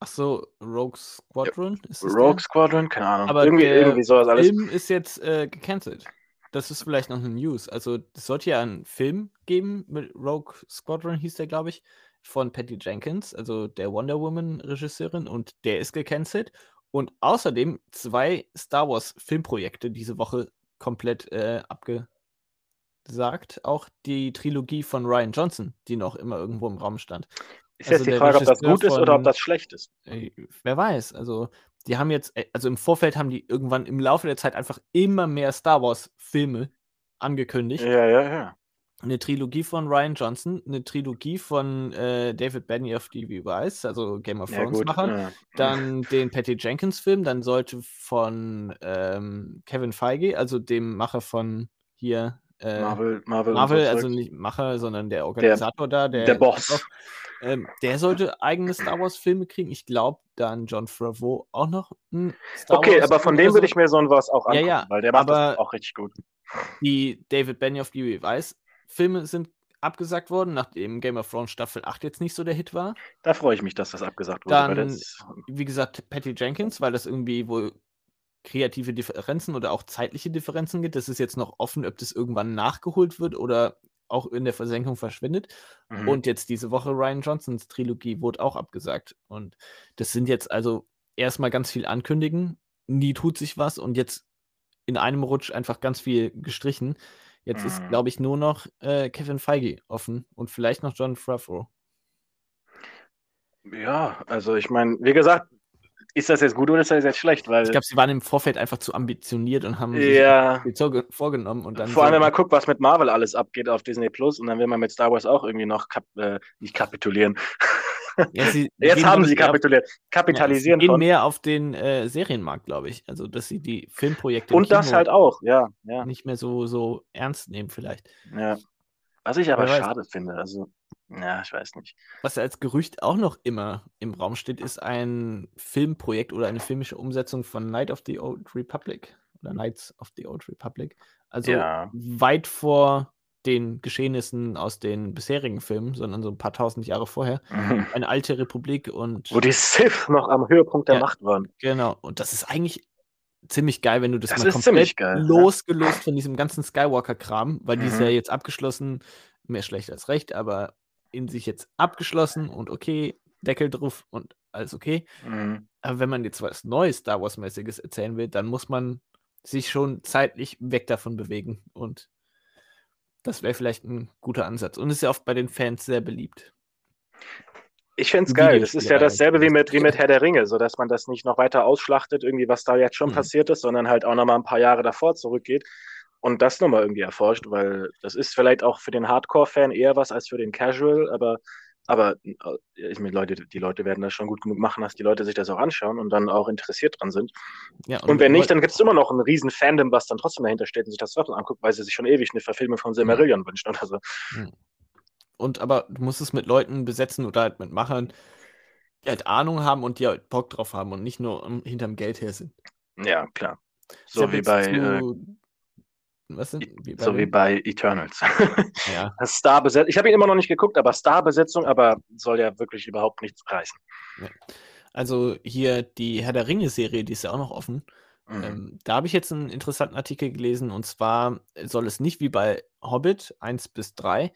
Ach so, Rogue Squadron? Rogue der? Squadron? Keine Ahnung. Aber irgendwie, irgendwie sowas alles. Film ist jetzt äh, gecancelt. Das ist vielleicht noch eine News. Also, es sollte ja einen Film geben mit Rogue Squadron, hieß der, glaube ich, von Patty Jenkins, also der Wonder Woman-Regisseurin, und der ist gecancelt. Und außerdem zwei Star Wars-Filmprojekte diese Woche komplett äh, abgesagt. Auch die Trilogie von Ryan Johnson, die noch immer irgendwo im Raum stand. Ist also jetzt die Frage, ob das gut ist oder ob das schlecht ist. Wer weiß, also die haben jetzt, äh, also im Vorfeld haben die irgendwann im Laufe der Zeit einfach immer mehr Star Wars-Filme angekündigt. Ja, ja, ja. Eine Trilogie von Ryan Johnson, eine Trilogie von äh, David Benioff, die wie weiß, also Game of Thrones gut. Machern. ja. Dann den Patty Jenkins-Film, dann sollte von ähm, Kevin Feige, also dem Macher von hier äh, Marvel, Marvel, Marvel, so also nicht Macher, sondern der Organisator da, der, der Boss. Ähm, der sollte eigene Star Wars-Filme kriegen. Ich glaube, dann John Favreau auch noch ein Star Okay, Wars aber von dem so. würde ich mir so ein was auch Ja, angucken, ja, weil der macht aber- das auch richtig gut. Die David Benioff, die wie weiß, Filme sind abgesagt worden, nachdem Game of Thrones Staffel 8 jetzt nicht so der Hit war. Da freue ich mich, dass das abgesagt wurde. Dann- das, Wie gesagt, Patty Jenkins, weil das irgendwie wohl kreative Differenzen oder auch zeitliche Differenzen gibt. Das ist jetzt noch offen, ob das irgendwann nachgeholt wird oder auch in der Versenkung verschwindet. mhm. Und jetzt diese Woche Ryan Johnsons Trilogie wurde auch abgesagt. Und das sind jetzt also erstmal ganz viel ankündigen, nie tut sich was und jetzt in einem Rutsch einfach ganz viel gestrichen. Jetzt ist, Mhm. glaube ich, nur noch äh, Kevin Feige offen und vielleicht noch John Favreau. ja, also ich meine, wie gesagt, ist das jetzt gut oder ist das jetzt schlecht? Weil Ich glaube, sie waren im Vorfeld einfach zu ambitioniert und haben sich ja, vorge- vorgenommen und dann. vor allem, so- wenn man guckt, was mit Marvel alles abgeht auf Disney Plus und dann will man mit Star Wars auch irgendwie noch kap äh, nicht kapitulieren. Ja, Jetzt gehen, haben sie kapituliert. ja, sie [laughs] Kapitalisieren gehen von. mehr auf den äh, Serienmarkt, glaube ich. Also, dass sie die Filmprojekte Und das halt auch, ja, ja, nicht mehr so, so ernst nehmen, vielleicht. ja. Was ich aber Wer weiß. schade finde, also, ja, ich weiß nicht. Was als Gerücht auch noch immer im Raum steht, ist ein Filmprojekt oder eine filmische Umsetzung von Night of the Old Republic oder Knights of the Old Republic. Also Ja. weit vor den Geschehnissen aus den bisherigen Filmen, sondern so ein paar tausend Jahre vorher. [laughs] Eine alte Republik und Wo die Sith noch am Höhepunkt der Ja. Macht waren. genau. Und das ist eigentlich ziemlich geil, wenn du das, Das mal ist komplett ziemlich geil, ja. losgelöst von diesem ganzen Skywalker-Kram, weil die ist Mhm. ja jetzt abgeschlossen, mehr schlecht als recht, aber in sich jetzt abgeschlossen und okay, Deckel drauf und alles okay. Mhm. Aber wenn man jetzt was Neues Star Wars-mäßiges erzählen will, dann muss man sich schon zeitlich weg davon bewegen. Und das wäre vielleicht ein guter Ansatz. Und ist ja oft bei den Fans sehr beliebt. Ich finde es geil. Das ist ja dasselbe wie mit, wie mit. Herr der Ringe, so dass man das nicht noch weiter ausschlachtet, irgendwie, was da jetzt schon Mhm. passiert ist, sondern halt auch nochmal ein paar Jahre davor zurückgeht und das nochmal irgendwie erforscht, weil das ist vielleicht auch für den Hardcore-Fan eher was als für den Casual, aber Aber äh, ich meine, Leute, die Leute werden das schon gut genug machen, dass die Leute sich das auch anschauen und dann auch interessiert dran sind. Ja, und, und wenn nicht, dann gibt es immer noch ein riesen Fandom, was dann trotzdem dahinter steht und sich das trotzdem anguckt, weil sie sich schon ewig eine Verfilmung von Silmarillion mhm. wünschen oder so. Und aber du musst es mit Leuten besetzen oder halt mit Machern, die halt Ahnung haben und die halt Bock drauf haben und nicht nur hinterm Geld her sind. Ja, klar. So wie bei. Äh, was sind? Wie so wie bei Eternals. Ja. [laughs] Starbesetzung. Ich habe ihn immer noch nicht geguckt, aber Starbesetzung, aber soll ja wirklich überhaupt nichts reißen. Ja. Also hier die Herr der Ringe-Serie, die ist ja auch noch offen. Mhm. Ähm, da habe ich jetzt einen interessanten Artikel gelesen und zwar soll es nicht wie bei Hobbit 1 bis 3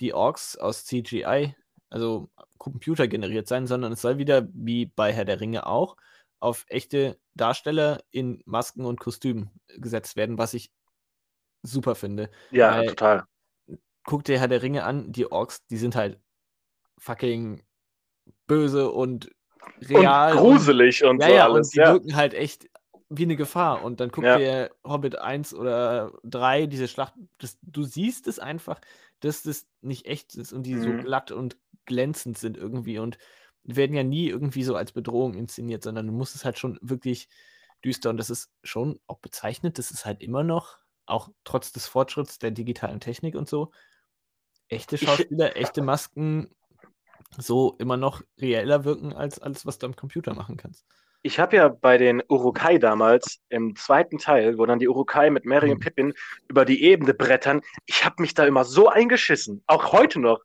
die Orks aus CGI, also Computer generiert sein, sondern es soll wieder wie bei Herr der Ringe auch auf echte Darsteller in Masken und Kostümen gesetzt werden, was ich super finde. Ja, Weil, total. Guck dir Herr der Ringe an, die Orks, die sind halt fucking böse und real. Und gruselig und, und ja, so ja, alles. Und die ja. wirken halt echt wie eine Gefahr. Und dann guck ja. dir Hobbit 1 oder 3, diese Schlacht, das, du siehst es einfach, dass das nicht echt ist und die mhm. so glatt und glänzend sind irgendwie und werden ja nie irgendwie so als Bedrohung inszeniert, sondern du musst es halt schon wirklich düster und das ist schon auch bezeichnet, das ist halt immer noch, auch trotz des Fortschritts der digitalen Technik und so, echte Schauspieler, [laughs] echte Masken so immer noch reeller wirken als alles, was du am Computer machen kannst ich habe ja bei den Urukai damals im zweiten Teil, wo dann die Urukai mit Mary und mhm. Pippin über die Ebene brettern, ich habe mich da immer so eingeschissen, auch heute noch.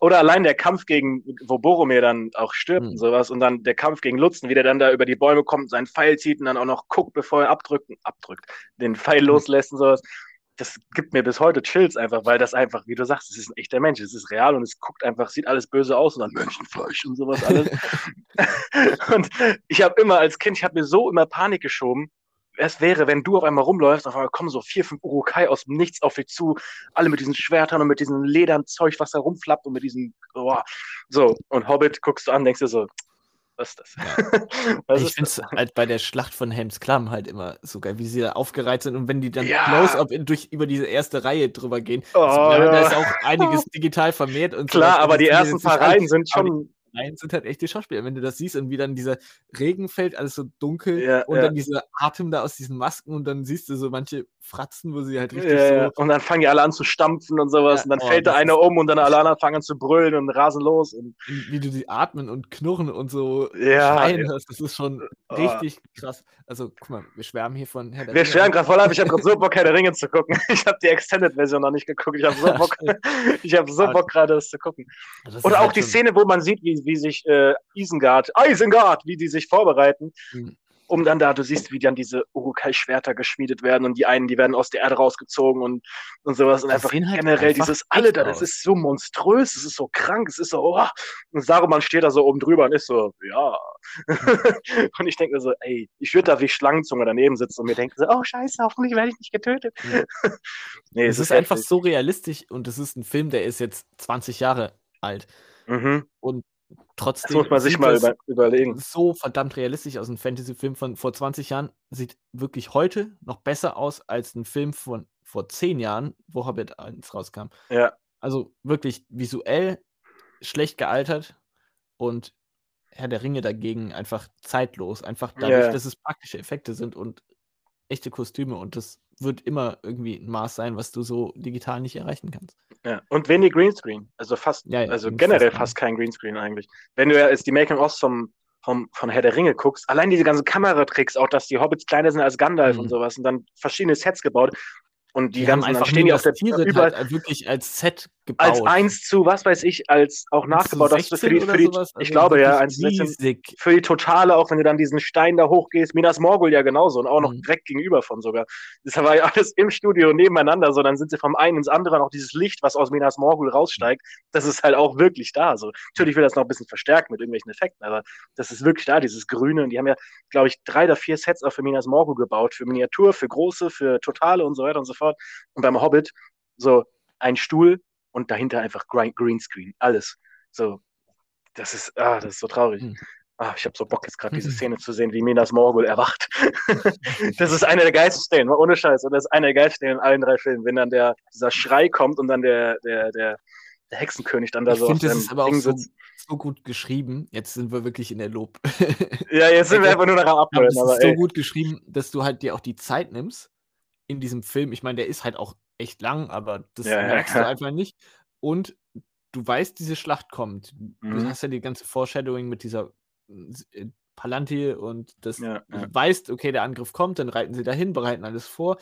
Oder allein der Kampf gegen, wo Boromir dann auch stirbt mhm. und sowas, und dann der Kampf gegen Lutzen, wie der dann da über die Bäume kommt, seinen Pfeil zieht und dann auch noch guckt, bevor er abdrückt, abdrückt, den Pfeil loslässt und sowas das gibt mir bis heute Chills einfach, weil das einfach, wie du sagst, es ist ein echter Mensch, es ist real und es guckt einfach, sieht alles böse aus und dann Menschenfleisch und sowas alles. [laughs] und ich habe immer als Kind, ich habe mir so immer Panik geschoben, es wäre, wenn du auf einmal rumläufst, auf einmal kommen so vier, fünf Urukai aus dem Nichts auf dich zu, alle mit diesen Schwertern und mit diesem Ledernzeug, was da rumflappt und mit diesem, oh, so, und Hobbit guckst du an, denkst dir so, was das? Ja. [laughs] Was ich finde es halt bei der Schlacht von Helms Klamm halt immer so geil, wie sie da aufgereiht sind und wenn die dann ja. close-up durch über diese erste Reihe drüber gehen. Oh, also, ja. Da ist auch einiges [laughs] digital vermehrt und Klar, aber die ersten paar Reihen sind schon Nein, sind halt echte Schauspieler. Wenn du das siehst und wie dann dieser Regen fällt, alles so dunkel ja, und ja. dann dieser Atem da aus diesen Masken und dann siehst du so manche Fratzen, wo sie halt richtig ja, so. Und dann fangen die alle an zu stampfen und sowas und dann oh, fällt da einer um und dann alle anderen fangen an zu brüllen und rasen los. Und wie du die atmen und knurren und so schreien hörst, das ist schon oh. richtig krass. Also guck mal, wir schwärmen hier von Herr der Wir Ringe. schwärmen gerade voll ab, ich habe gerade so [laughs] Bock, Herr der Ringe zu gucken. [laughs] Ich habe die Extended-Version noch nicht geguckt. Ich habe so Bock, [laughs] ich habe so Bock gerade, das zu gucken. Das Oder auch halt die Szene, wo man sieht, wie, wie sich äh, Isengard, Isengard, wie die sich vorbereiten. Mhm. Um dann da, du siehst, wie dann diese Urukai-Schwerter geschmiedet werden und die einen, die werden aus der Erde rausgezogen und, und sowas. Und das einfach halt generell einfach dieses alle da, das ist so monströs, es ist so krank, es ist so, oh. Und Saruman steht da so oben drüber und ist so, ja. [laughs] und ich denke mir so, ey, ich würde da wie Schlangenzunge daneben sitzen und mir denken so, oh Scheiße, hoffentlich werde ich nicht getötet. [laughs] Nee, es, es ist, ist einfach so realistisch und es ist ein Film, der ist jetzt 20 Jahre alt. Mhm. Und trotzdem. Das muss man sich mal über, überlegen. So verdammt realistisch aus. Ein Fantasy-Film von vor 20 Jahren sieht wirklich heute noch besser aus als ein Film von vor 10 Jahren, wo Hobbit 1 rauskam. Ja. Also wirklich visuell schlecht gealtert und Herr der Ringe dagegen einfach zeitlos. Einfach dadurch, yeah. dass es praktische Effekte sind und echte Kostüme und das wird immer irgendwie ein Maß sein, was du so digital nicht erreichen kannst. Ja, und wenig Greenscreen. Also fast, ja, ja, also generell fast, fast kein Greenscreen eigentlich. Wenn du ja jetzt die Making-ofs vom, vom, von Herr der Ringe guckst, allein diese ganzen Kameratricks, auch dass die Hobbits kleiner sind als Gandalf mhm. und sowas und dann verschiedene Sets gebaut. Und die, die ganzen, einfach stehen die auf der überall halt wirklich als Set gebaut. Als eins zu, was weiß ich, als auch nachgebaut. Das für die, für die, ich also glaube ja, eins für die Totale, auch wenn du dann diesen Stein da hochgehst, Minas Morgul ja genauso und auch noch mhm. direkt gegenüber von sogar. Das war ja [laughs] alles im Studio nebeneinander, so dann sind sie vom einen ins andere noch dieses Licht, was aus Minas Morgul raussteigt, das ist halt auch wirklich da. So. Natürlich will das noch ein bisschen verstärken mit irgendwelchen Effekten, aber das ist wirklich da, dieses Grüne. Und die haben ja, glaube ich, drei oder vier Sets auch für Minas Morgul gebaut, für Miniatur, für große, für Totale und so weiter und so fort fort. Und beim Hobbit so ein Stuhl und dahinter einfach Greenscreen, alles. So, das ist, ah, das ist so traurig. Hm. Ah, ich habe so Bock jetzt gerade diese hm. Szene zu sehen, wie Minas Morgul erwacht. [laughs] das ist eine der geilsten Szenen, ohne Scheiß. Und das ist eine der geilsten Szenen in allen drei Filmen, wenn dann der, dieser Schrei kommt und dann der, der, der, der Hexenkönig dann da ich so finde, das ist aber auch so, so, gut geschrieben. Jetzt sind wir wirklich in der Lob. ja, jetzt sind wir [laughs] einfach nur noch am Abhören. Aber es ist ey. so gut geschrieben, dass du halt dir auch die Zeit nimmst in diesem Film. Ich meine, der ist halt auch echt lang, aber das ja, merkst ja. du [laughs] einfach nicht. Und du weißt, diese Schlacht kommt. Mhm. Du hast ja die ganze Foreshadowing mit dieser äh, Palantir und das ja. du weißt, okay, der Angriff kommt, dann reiten sie dahin, bereiten alles vor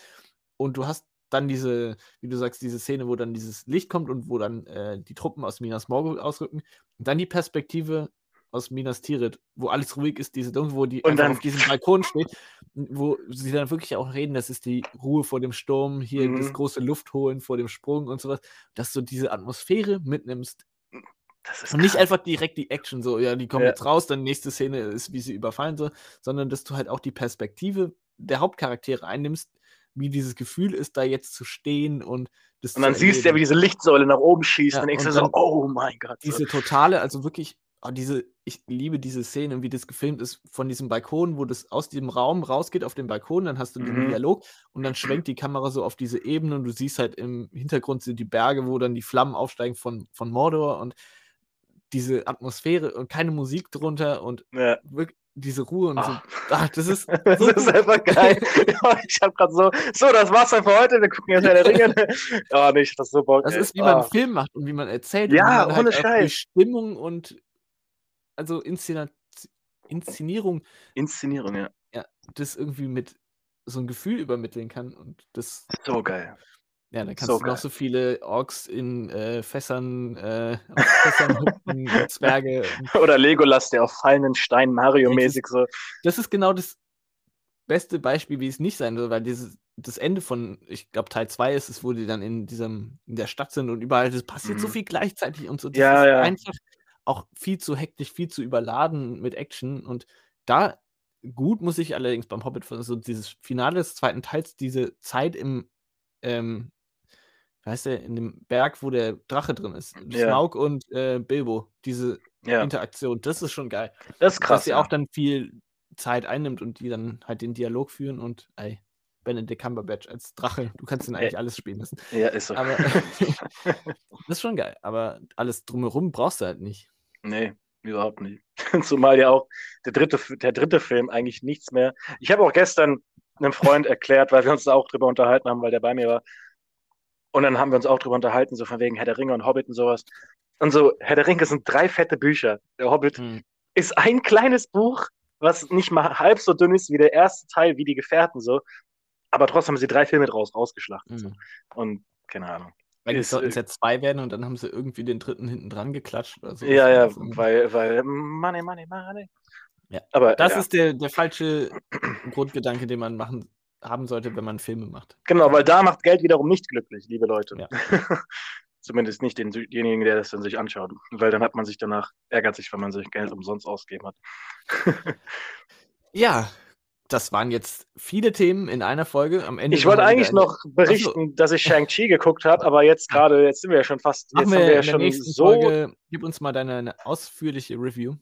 und du hast dann diese, wie du sagst, diese Szene, wo dann dieses Licht kommt und wo dann äh, die Truppen aus Minas Morgul ausrücken und dann die Perspektive aus Minas Tirith, wo alles ruhig ist, diese Dunkel, wo die und dann, auf diesem Balkon steht, wo sie dann wirklich auch reden, das ist die Ruhe vor dem Sturm, hier mhm. das große Luftholen vor dem Sprung und sowas, dass du diese Atmosphäre mitnimmst und nicht einfach direkt die Action, so, ja, die kommen ja. jetzt raus, dann nächste Szene ist, wie sie überfallen, so, sondern dass du halt auch die Perspektive der Hauptcharaktere einnimmst, wie dieses Gefühl ist, da jetzt zu stehen und das Und dann siehst du ja, wie diese Lichtsäule nach oben schießt ja, und denkst du so, oh mein Gott. Diese totale, also wirklich, oh, diese, ich liebe diese Szene, wie das gefilmt ist, von diesem Balkon, wo das aus diesem Raum rausgeht auf den Balkon, dann hast du den mhm. Dialog und dann schwenkt die Kamera so auf diese Ebene und du siehst halt im Hintergrund sind die Berge, wo dann die Flammen aufsteigen von, von Mordor und diese Atmosphäre und keine Musik drunter und ja. wirklich diese Ruhe und so. Ach, das ist, [laughs] das ist einfach geil. ich habe gerade so, so, das war's dann für heute. Wir gucken jetzt der [laughs] Ringe. oh, nicht, das ist so Bock. Das ist, wie man einen Film macht und wie man erzählt. Ja, man ohne halt Scheiß. Stimmung und also Inszena Inszenierung. Inszenierung, ja. Ja, das irgendwie mit so ein Gefühl übermitteln kann und das. So geil. Ja, dann kannst so du geil. noch so viele Orks in äh, Fässern, äh, Fässern hüpfen, [laughs] Zwerge. Oder Legolas, der auf fallenden Steinen Mario-mäßig so. Das ist genau das beste Beispiel, wie es nicht sein soll, weil dieses, das Ende von, ich glaube, Teil 2 ist es, wo die dann in diesem, in der Stadt sind und überall, das passiert mhm. so viel gleichzeitig und so. Das ja, ja. einfach auch viel zu hektisch, viel zu überladen mit Action und da gut muss ich allerdings beim Hobbit, so dieses Finale des zweiten Teils, diese Zeit im ähm, heißt der, in dem Berg, wo der Drache drin ist. Ja. Smaug und äh, Bilbo, diese ja. Interaktion, das ist schon geil. Das ist krass. Dass sie ja. auch dann viel Zeit einnimmt und die dann halt den Dialog führen und ey, Benedict Cumberbatch als Drache, du kannst ihn eigentlich alles spielen lassen. Ja, ist so. Aber [laughs] [laughs] das ist schon geil, aber alles drumherum brauchst du halt nicht. Nee, überhaupt nicht. [laughs] Zumal ja auch der dritte, der dritte Film eigentlich nichts mehr. Ich habe auch gestern einem Freund erklärt, weil wir uns da auch drüber unterhalten haben, weil der bei mir war, und dann haben wir uns auch drüber unterhalten, so von wegen Herr der Ringe und Hobbit und sowas. Und so, Herr der Ringe sind drei fette Bücher. Der Hobbit hm. ist ein kleines Buch, was nicht mal halb so dünn ist wie der erste Teil, wie die Gefährten so. Aber trotzdem haben sie drei Filme draus rausgeschlachtet. Hm. So. Und keine Ahnung. Weil sollten es ja zwei werden und dann haben sie irgendwie den dritten hinten dran geklatscht oder so. Ja, ja, weil, weil Money, Money, Money. Ja. Aber das ja. ist der, der falsche [clears throat] Grundgedanke, den man machen haben sollte, wenn man Filme macht. Genau, weil da macht Geld wiederum nicht glücklich, liebe Leute. Ja. [laughs] Zumindest nicht den, denjenigen, der das dann sich anschaut. Weil dann hat man sich danach, ärgert sich, wenn man sich Geld umsonst ausgegeben hat. [laughs] ja, das waren jetzt viele Themen in einer Folge. Am Ende ich wollte eigentlich noch berichten, Achso. dass ich Shang-Chi geguckt habe, aber jetzt gerade, jetzt sind wir ja schon fast. Jetzt wir, haben wir ja schon so. Folge, gib uns mal deine ausführliche Review.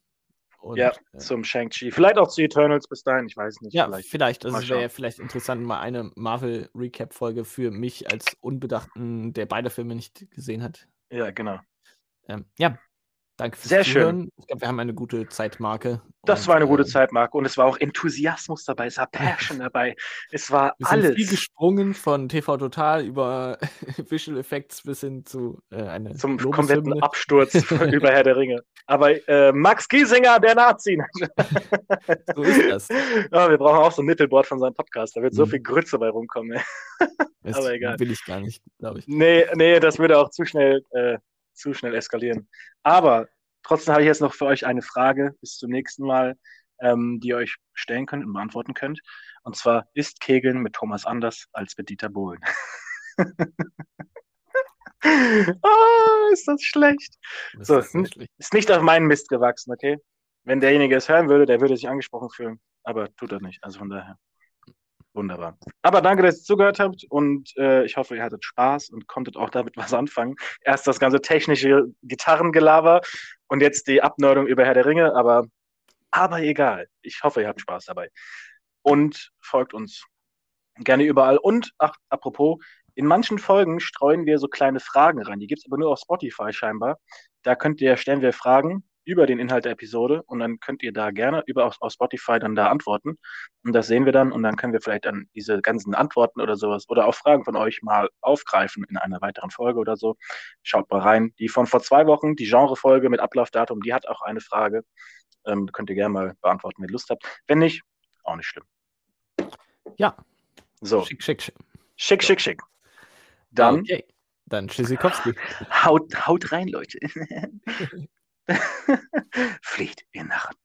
Und, ja, äh, zum Shang-Chi. Vielleicht auch zu Eternals bis dahin, ich weiß nicht. Ja, vielleicht. vielleicht. Also wäre vielleicht interessant, mal eine Marvel-Recap-Folge für mich als Unbedachten, der beide Filme nicht gesehen hat. Ja, genau. Ähm, ja, Danke fürs Sehr Zuhören. schön. Ich glaube, wir haben eine gute Zeitmarke. Das und, war eine gute äh, Zeitmarke und es war auch Enthusiasmus dabei, es war Passion [laughs] dabei. Es war wir alles. Sind viel gesprungen von TV Total über [laughs] Visual Effects bis hin zu äh, eine zum kompletten [laughs] Absturz über Herr der Ringe. Aber äh, Max Giesinger, der Nazi. so ist das. Ja, wir brauchen auch so ein Mittelboard von seinem Podcast. Da wird so mhm. viel Grütze bei rumkommen. Aber egal. Will ich gar nicht, glaube ich. Nee, nee, das würde auch zu schnell äh, zu schnell eskalieren. Aber trotzdem habe ich jetzt noch für euch eine Frage bis zum nächsten Mal, ähm, die ihr euch stellen könnt und beantworten könnt. Und zwar, ist Kegeln mit Thomas anders als mit Dieter Bohlen? [laughs] oh, ist das schlecht. Das so, ist, schlecht. ist nicht auf meinen Mist gewachsen, okay? Wenn derjenige es hören würde, der würde sich angesprochen fühlen. Aber tut er nicht. Also von daher. Wunderbar. Aber danke, dass ihr zugehört habt und äh, ich hoffe, ihr hattet Spaß und konntet auch damit [laughs] was anfangen. Erst das ganze technische Gitarrengelaber und jetzt die Abnördung über Herr der Ringe, aber, aber egal. Ich hoffe, ihr habt Spaß dabei. Und folgt uns gerne überall. Und, ach, apropos, in manchen Folgen streuen wir so kleine Fragen rein. Die gibt es aber nur auf Spotify scheinbar. Da könnt ihr, stellen wir Fragen über den Inhalt der Episode und dann könnt ihr da gerne über auf, auf Spotify dann da antworten. Und das sehen wir dann und dann können wir vielleicht dann diese ganzen Antworten oder sowas oder auch Fragen von euch mal aufgreifen in einer weiteren Folge oder so. Schaut mal rein. Die von vor zwei Wochen, die Genrefolge mit Ablaufdatum, die hat auch eine Frage. Ähm, könnt ihr gerne mal beantworten, wenn ihr Lust habt. Wenn nicht, auch nicht schlimm. Ja. So. Schick, schick, schick. Schick, schick, schick. Dann Okay. Dann Tschüssikowski. haut, haut rein, Leute. [laughs] Fliegt ihr Narren.